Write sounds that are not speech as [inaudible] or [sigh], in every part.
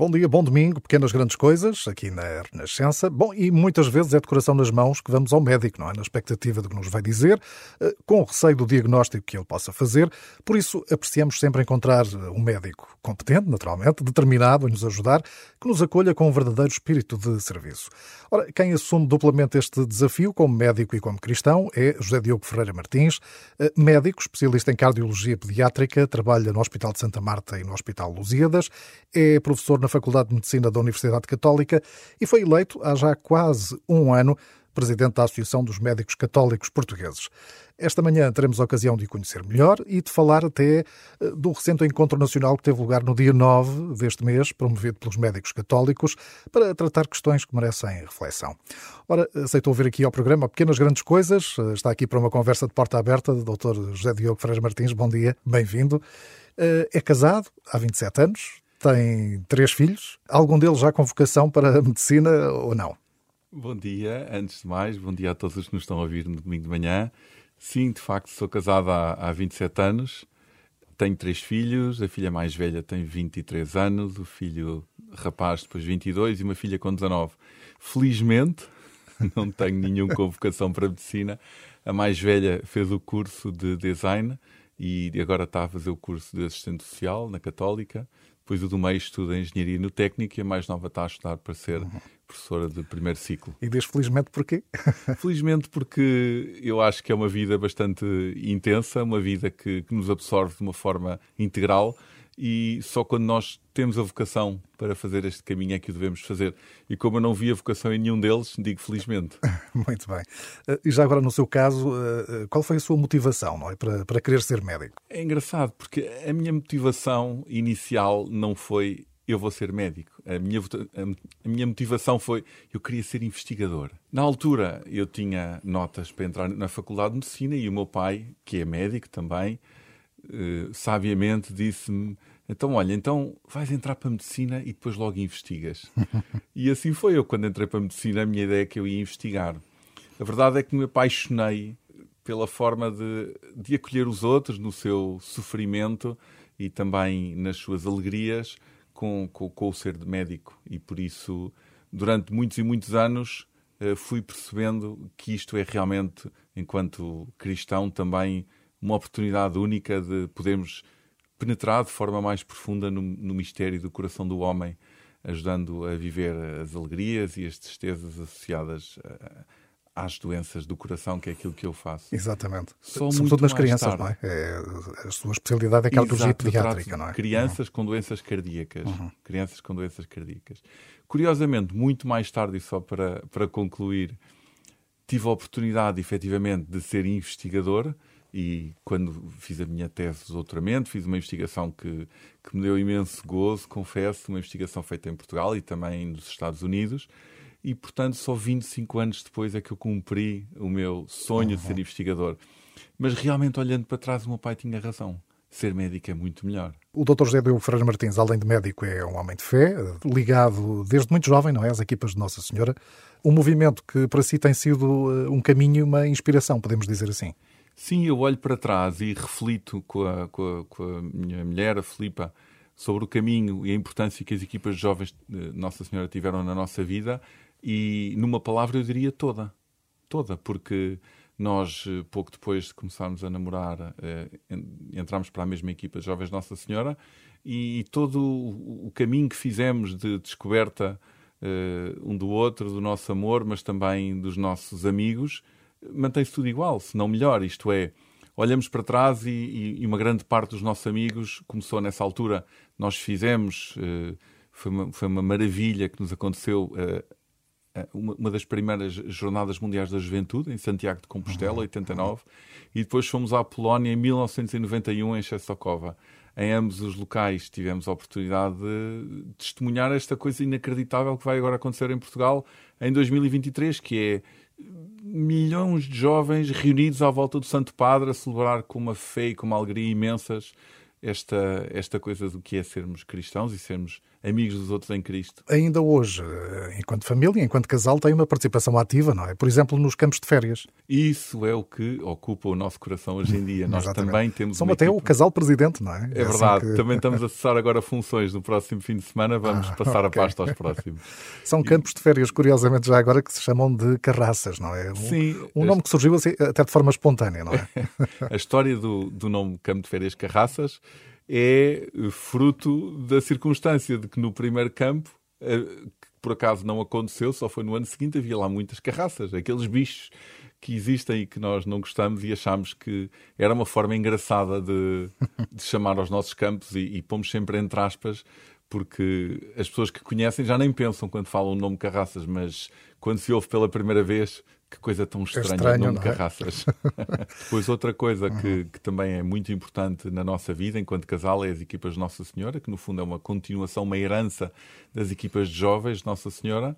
Bom dia, bom domingo, pequenas grandes coisas, aqui na Renascença. Bom, e muitas vezes é de coração nas mãos que vamos ao médico, não é? Na expectativa do que nos vai dizer, eh, com o receio do diagnóstico que ele possa fazer. Por isso, apreciamos sempre encontrar um médico competente, naturalmente, determinado a nos ajudar, que nos acolha com um verdadeiro espírito de serviço. Ora, quem assume duplamente este desafio, como médico e como cristão, é José Diogo Ferreira Martins, eh, médico, especialista em cardiologia pediátrica, trabalha no Hospital de Santa Marta e no Hospital Lusíadas, é professor na na Faculdade de Medicina da Universidade Católica e foi eleito há já quase um ano presidente da Associação dos Médicos Católicos Portugueses. Esta manhã teremos a ocasião de conhecer melhor e de falar até eh, do recente encontro nacional que teve lugar no dia 9 deste mês, promovido pelos médicos católicos, para tratar questões que merecem reflexão. Ora, aceitou vir aqui ao programa Pequenas Grandes Coisas. Eh, está aqui para uma conversa de porta aberta, Dr. José Diogo Freire Martins. Bom dia, bem-vindo. Eh, é casado há 27 anos, tem três filhos, algum deles já com vocação para a medicina ou não? Bom dia, antes de mais, bom dia a todos os que nos estão a ouvir no domingo de manhã. Sim, de facto, sou casado há, há 27 anos, tenho três filhos, a filha mais velha tem 23 anos, o filho rapaz depois 22 e uma filha com 19. Felizmente, [laughs] não tenho nenhuma convocação para a medicina. A mais velha fez o curso de design e agora está a fazer o curso de assistente social na Católica. Depois o do meio estuda Engenharia no Técnico e a mais nova está a estudar para ser uhum. professora de primeiro ciclo. E diz felizmente porquê? [laughs] felizmente porque eu acho que é uma vida bastante intensa, uma vida que, que nos absorve de uma forma integral e só quando nós temos a vocação para fazer este caminho é que o devemos fazer. E como eu não vi a vocação em nenhum deles, digo felizmente. [laughs] Muito bem. Eh, e já agora, no seu caso, eh, qual foi a sua motivação não é, para, para querer ser médico? É engraçado, porque a minha motivação inicial não foi eu vou ser médico. A minha, a minha motivação foi eu queria ser investigador. Na altura, eu tinha notas para entrar na Faculdade de Medicina e o meu pai, que é médico também, uh, sabiamente disse-me então, olha, então vais entrar para a medicina e depois logo investigas. [laughs] e assim foi eu. Quando entrei para a medicina, a minha ideia é que eu ia investigar. A verdade é que me apaixonei pela forma de, de acolher os outros no seu sofrimento e também nas suas alegrias com, com, com o ser de médico. E por isso, durante muitos e muitos anos, eh, fui percebendo que isto é realmente, enquanto cristão, também uma oportunidade única de podermos penetrar de forma mais profunda no, no mistério do coração do homem, ajudando a viver as alegrias e as tristezas associadas às doenças do coração, que é aquilo que eu faço. Exatamente. Só Sobretudo nas crianças, tarde. não é? é? A sua especialidade é a cardiologia pediátrica, não é? Crianças uhum. com doenças cardíacas. Uhum. Crianças com doenças cardíacas. Curiosamente, muito mais tarde, e só para, para concluir, tive a oportunidade, efetivamente, de ser investigador e quando fiz a minha tese de doutoramento, fiz uma investigação que, que me deu imenso gozo, confesso, uma investigação feita em Portugal e também nos Estados Unidos. E, portanto, só 25 anos depois é que eu cumpri o meu sonho uhum. de ser investigador. Mas realmente, olhando para trás, o meu pai tinha razão. Ser médico é muito melhor. O Dr. José Diogo Ferreira Martins, além de médico, é um homem de fé, ligado desde muito jovem, não é, às equipas de Nossa Senhora. Um movimento que para si tem sido eh, um caminho uma inspiração, podemos dizer assim. Sim, eu olho para trás e reflito com a, com a, com a minha mulher, a Filipa, sobre o caminho e a importância que as equipas de jovens de Nossa Senhora tiveram na nossa vida e, numa palavra, eu diria toda. Toda, porque nós, eh, pouco depois de começarmos a namorar, eh, entramos para a mesma equipa de Jovens Nossa Senhora e todo o caminho que fizemos de descoberta eh, um do outro, do nosso amor, mas também dos nossos amigos, mantém-se tudo igual, se não melhor. Isto é, olhamos para trás e, e, uma grande parte dos nossos amigos começou nessa altura. Nós fizemos, uh, foi, uma, foi uma maravilha que nos aconteceu. Uh, uma, uma, das primeiras Jornadas Mundiais da Juventude, em Santiago de Compostela, 89, uhum. e depois fomos à Polónia em 1991, em Czestochowa. Em ambos os locais tivemos a oportunidade de testemunhar esta coisa inacreditável que vai agora acontecer em Portugal em 2023, que é milhões de jovens reunidos à volta do Santo Padre a celebrar com uma fé e com uma alegria imensas esta, esta coisa do que é sermos cristãos e sermos amigos dos outros em Cristo. Ainda hoje, enquanto família, enquanto casal, tem uma participação ativa, não é? Por exemplo, nos campos de férias. Isso é o que ocupa o nosso coração hoje em dia. Nós também temos. São até equipe... o casal presidente, não é? É, é assim verdade. que... Também estamos a cessar agora funções no próximo fim de semana. Vamos ah, passar okay. a pasta aos próximos. [laughs] São campos de férias, curiosamente, já agora que se chamam de carraças, não é? Um, Sim. Um nome que surgiu assim, até de forma espontânea, não é? [laughs] a história do, do nome Campo de Férias Carraças é fruto da circunstância de que no primeiro campo, eh, que por acaso não aconteceu, só foi no ano seguinte, havia lá muitas carraças, aqueles bichos que existem e que nós não gostamos e achamos que era uma forma engraçada de, de chamar aos nossos campos e, e pomos sempre entre aspas, porque as pessoas que conhecem já nem pensam quando falam o nome Carraças, mas quando se ouve pela primeira vez, que coisa tão estranha, é estranho, nome é? Carraças. [laughs] Depois outra coisa que, uhum. que, também é muito importante na nossa vida enquanto casal é as equipas de Nossa Senhora, que no fundo é uma continuação, uma herança das equipas de jovens de Nossa Senhora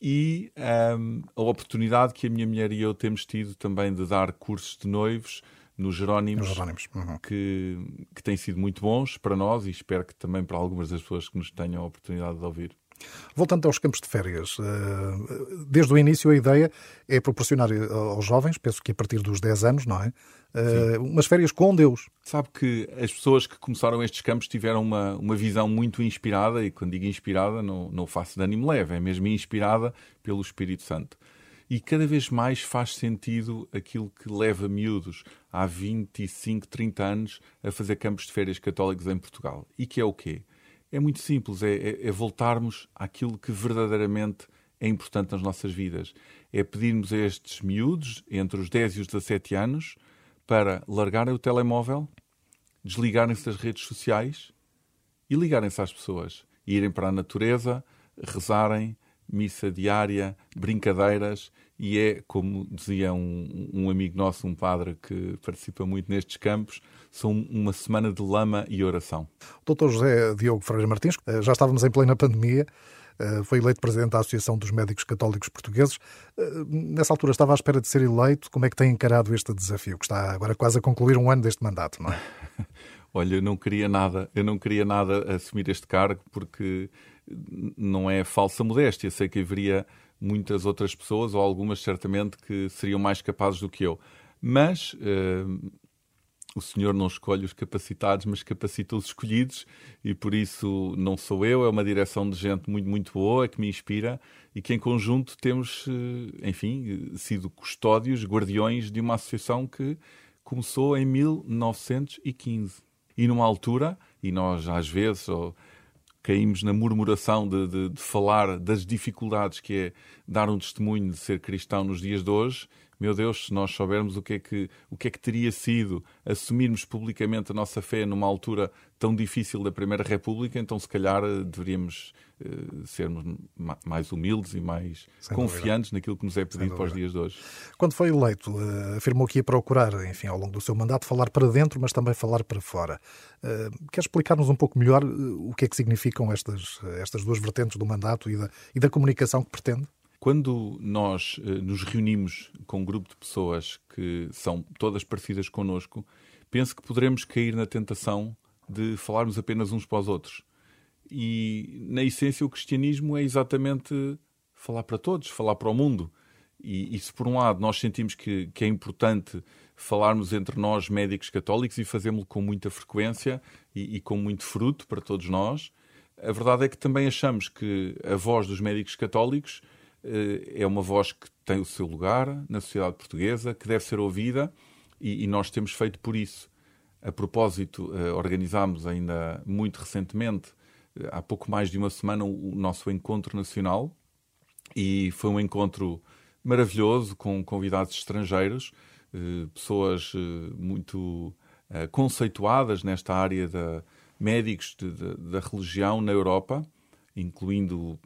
e um, a oportunidade que a minha mulher e eu temos tido também de dar cursos de noivos nos Jerónimos, Jerónimos. Uhum. Que, que têm sido muito bons para nós e espero que também para algumas das pessoas que nos tenham a oportunidade de ouvir. Voltando aos campos de férias, eh, desde o início a ideia é proporcionar eh, aos jovens, penso que a partir dos 10 anos, não é? Eh, Sim. Umas férias com Deus. Sabe que as pessoas que começaram estes campos tiveram uma, uma visão muito inspirada, e quando digo inspirada, não, não faço de ânimo leve, é mesmo inspirada pelo Espírito Santo. E cada vez mais faz sentido aquilo que leva miúdos há 25, 30 anos a fazer campos de férias católicos em Portugal. E que é o quê? É muito simples, é, é, é voltarmos àquilo que verdadeiramente é importante nas nossas vidas. É pedirmos a estes miúdos, entre os 10 e os 17 anos, para largarem o telemóvel, desligarem-se das redes sociais e ligarem-se às pessoas. Irem para a natureza, rezarem, missa diária, brincadeiras, e é, como dizia um, um, amigo nosso, um padre que participa muito nestes campos, são uma semana de lama e oração. Doutor José Diogo Freire Martins, eh, já estávamos em plena pandemia, eh, foi eleito presidente da Associação dos Médicos Católicos Portugueses. Eh, nessa altura estava à espera de ser eleito. Como é que tem encarado este desafio, que está agora quase a concluir um ano deste mandato, não é? [laughs] Olha, eu não queria nada, eu não queria nada assumir este cargo porque não é falsa modéstia. Sei que haveria muitas outras pessoas, ou algumas certamente, que seriam mais capazes do que eu. Mas uh, o Senhor não escolhe os capacitados, mas capacita os escolhidos, e por isso não sou eu, é uma direção de gente muito, muito boa que me inspira e que em conjunto temos, eh, enfim, sido custódios, guardiões de uma associação que começou em 1915. E numa altura, e nós às vezes, ou, caímos na murmuração de, de, de, falar das dificuldades que é dar um testemunho de ser cristão nos dias de hoje. Meu Deus, se nós soubermos o que é que, o que, é que teria sido assumirmos publicamente a nossa fé numa altura tão difícil da Primeira República, então se calhar eh, deveríamos uh, sermos mais humildes e mais Sem confiantes dúvida. naquilo que nos é pedido para os dias de hoje. Quando foi eleito, uh, afirmou que ia procurar, enfim, ao longo do seu mandato, falar para dentro, mas também falar para fora. Uh, quer explicar-nos um pouco melhor o que é que significam estas, estas duas vertentes do mandato e da, e da comunicação que pretende? Quando nós nos reunimos com um grupo de pessoas que são todas parecidas connosco, penso que poderemos cair na tentação de falarmos apenas uns para os outros. E, na essência, o cristianismo é exatamente falar para todos, falar para o mundo. E, e se, por um lado, nós sentimos que, que é importante falarmos entre nós, médicos católicos, e fazemos-lo com muita frequência e, e, com muito fruto para todos nós, a verdade é que também achamos que a voz dos médicos católicos eh, é uma voz que tem o seu lugar na sociedade portuguesa, que deve ser ouvida, e, e nós temos feito por isso. A propósito, eh, organizámos ainda muito recentemente, eh, há pouco mais de uma semana, o nosso encontro nacional e foi um encontro maravilhoso com convidados estrangeiros, eh, pessoas muito conceituadas nesta área de médicos de, de, da religião na Europa, incluindo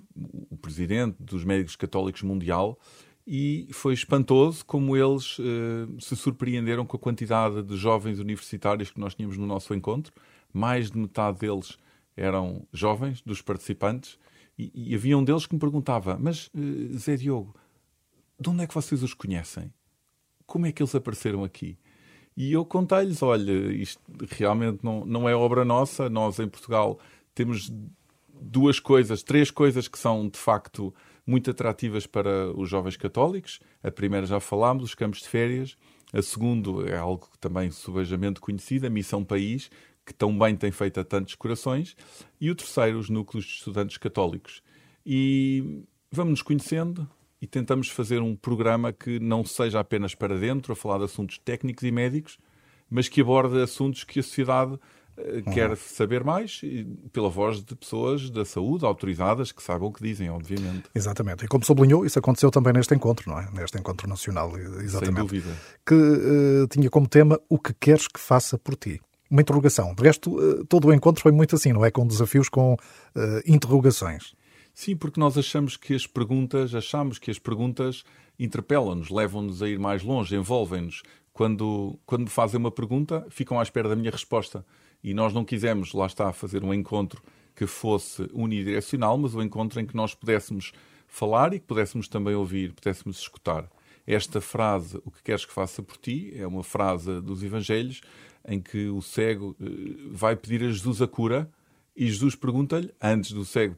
o presidente dos médicos católicos mundial e foi espantoso como eles uh, se surpreenderam com a quantidade de jovens universitários que nós tínhamos no nosso encontro. Mais de metade deles eram jovens, dos participantes, e, e havia um deles que me perguntava: Mas, uh, Zé Diogo, de onde é que vocês os conhecem? Como é que eles apareceram aqui? E eu contei-lhes: olha, isto realmente não, não é obra nossa, nós em Portugal temos duas coisas, três coisas que são de facto muito atrativas para os jovens católicos. A primeira já falámos, os campos de férias. A segunda é algo também subejamente conhecido, a Missão País, que tão bem tem feito a tantos corações. E o terceiro, os núcleos de estudantes católicos. E vamos nos conhecendo e tentamos fazer um programa que não seja apenas para dentro, a falar de assuntos técnicos e médicos, mas que aborde assuntos que a sociedade quer uhum. saber mais pela voz de pessoas da saúde autorizadas que saibam o que dizem, obviamente. Exatamente. E como sublinhou, isso aconteceu também neste encontro, não é? Neste encontro nacional, exatamente. Sem dúvida. Que uh, tinha como tema o que queres que faça por ti uma interrogação. De resto, uh, todo o encontro foi muito assim, não é? Com desafios, com uh, interrogações. Sim, porque nós achamos que as perguntas, achamos que as perguntas interpelam-nos, levam-nos a ir mais longe, envolvem-nos. Quando, quando me fazem uma pergunta, ficam à espera da minha resposta. E nós não quisemos, lá está, fazer um encontro que fosse unidirecional, mas um encontro em que nós pudéssemos falar e que pudéssemos também ouvir, pudéssemos escutar. Esta frase, o que queres que faça por ti, é uma frase dos Evangelhos em que o cego eh, vai pedir a Jesus a cura e Jesus pergunta-lhe, antes do cego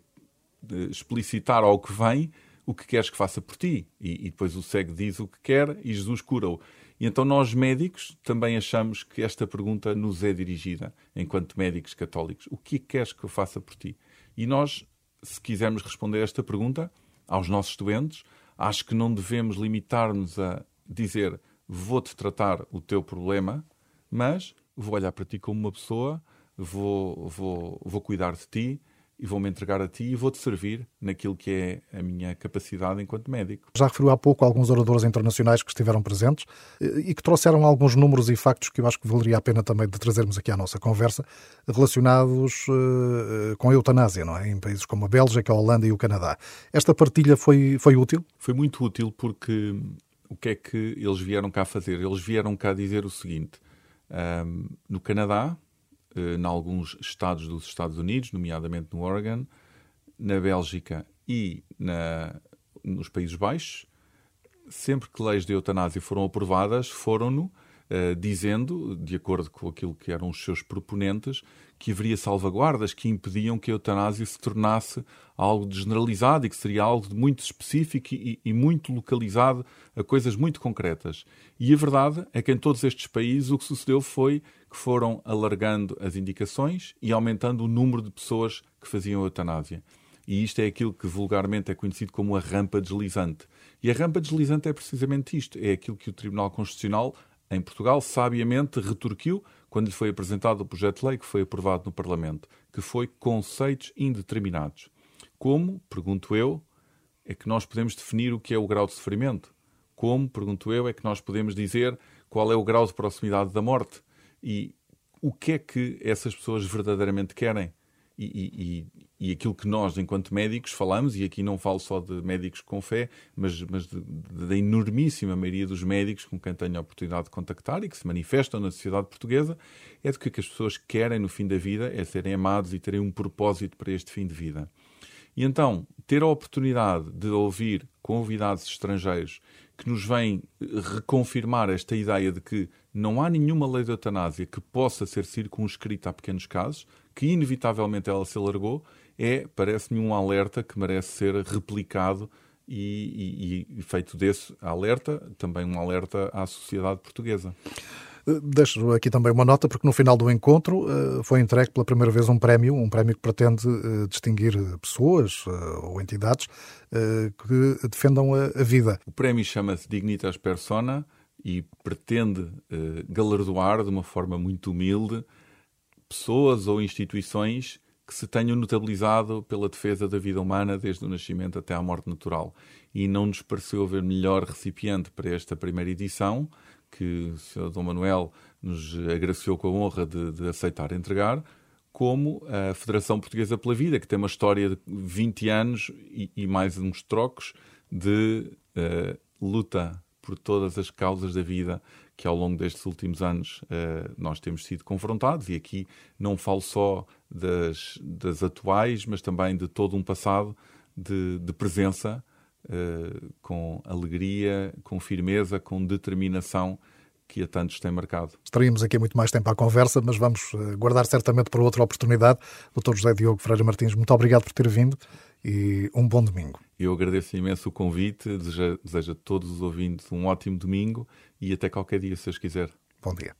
explicitar ao que vem, o que queres que faça por ti. E, e depois o cego diz o que quer e Jesus cura-o. E então nós médicos também achamos que esta pergunta nos é dirigida, enquanto médicos católicos. O que queres que eu faça por ti? E nós, se quisermos responder esta pergunta aos nossos doentes, acho que não devemos limitar-nos a dizer vou-te tratar o teu problema, mas vou olhar para ti como uma pessoa, vou, vou, vou cuidar de ti, e vou-me entregar a ti e vou-te servir naquilo que é a minha capacidade enquanto médico. Já referiu há pouco alguns oradores internacionais que estiveram presentes eh, e que trouxeram alguns números e factos que eu acho que valeria a pena também de trazermos aqui à nossa conversa, relacionados uh, com a eutanásia, não é? Em países como a Bélgica, a Holanda e o Canadá. Esta partilha foi, foi útil? Foi muito útil porque o que é que eles vieram cá fazer? Eles vieram cá dizer o seguinte: um, no Canadá, em alguns estados dos Estados Unidos, nomeadamente no Oregon, na Bélgica e na, nos Países Baixos, sempre que leis de eutanásia foram aprovadas, foram-no uh, dizendo, de acordo com aquilo que eram os seus proponentes, que haveria salvaguardas que impediam que a eutanásia se tornasse algo generalizado e que seria algo muito específico e, e, muito localizado a coisas muito concretas. E a verdade é que em todos estes países o que sucedeu foi que foram alargando as indicações e aumentando o número de pessoas que faziam eutanásia. E isto é aquilo que vulgarmente é conhecido como a rampa deslizante. E a rampa deslizante é precisamente isto: é aquilo que o Tribunal Constitucional, em Portugal, sabiamente retorquiu quando lhe foi apresentado o projeto de lei que foi aprovado no Parlamento, que foi conceitos indeterminados. Como, pergunto eu, é que nós podemos definir o que é o grau de sofrimento? Como, pergunto eu, é que nós podemos dizer qual é o grau de proximidade da morte? e o que é que essas pessoas verdadeiramente querem. E, e, e, aquilo que nós, enquanto médicos, falamos, e aqui não falo só de médicos com fé, mas, mas da enormíssima maioria dos médicos com quem tenho a oportunidade de contactar e que se manifestam na sociedade portuguesa, é de que o que as pessoas querem no fim da vida é serem amados e terem um propósito para este fim de vida. E então, ter a oportunidade de ouvir convidados estrangeiros que nos vêm reconfirmar esta ideia de que não há nenhuma lei de eutanásia que possa ser circunscrita a pequenos casos, que inevitavelmente ela se alargou, é, parece-me, um alerta que merece ser replicado e, e, e feito desse alerta, também um alerta à sociedade portuguesa. Deixo aqui também uma nota, porque no final do encontro eh, foi entregue pela primeira vez um prémio, um prémio que pretende eh, distinguir pessoas eh, ou entidades que defendam a vida. O prémio chama-se Dignitas Persona e pretende galardoar de uma forma muito humilde pessoas ou instituições que se tenham notabilizado pela defesa da vida humana desde o nascimento até à morte natural. E não nos pareceu haver melhor recipiente para esta primeira edição que o Sr. Dom Manuel nos agraciou com a honra de, de, aceitar entregar, como a Federação Portuguesa pela Vida, que tem uma história de 20 anos e, e mais uns trocos de uh, luta por todas as causas da vida que ao longo destes últimos anos uh, nós temos sido confrontados, e aqui não falo só das, das atuais, mas também de todo um passado de, de presença uh, com alegria, com firmeza, com determinação que a tantos tem marcado. Estaríamos aqui muito mais tempo à conversa, mas vamos eh, guardar certamente para outra oportunidade. Dr. José Diogo Freire Martins, muito obrigado por ter vindo e um bom domingo. Eu agradeço imenso o convite, desejo, desejo a todos os ouvintes um ótimo domingo e até qualquer dia, se os quiser. Bom dia.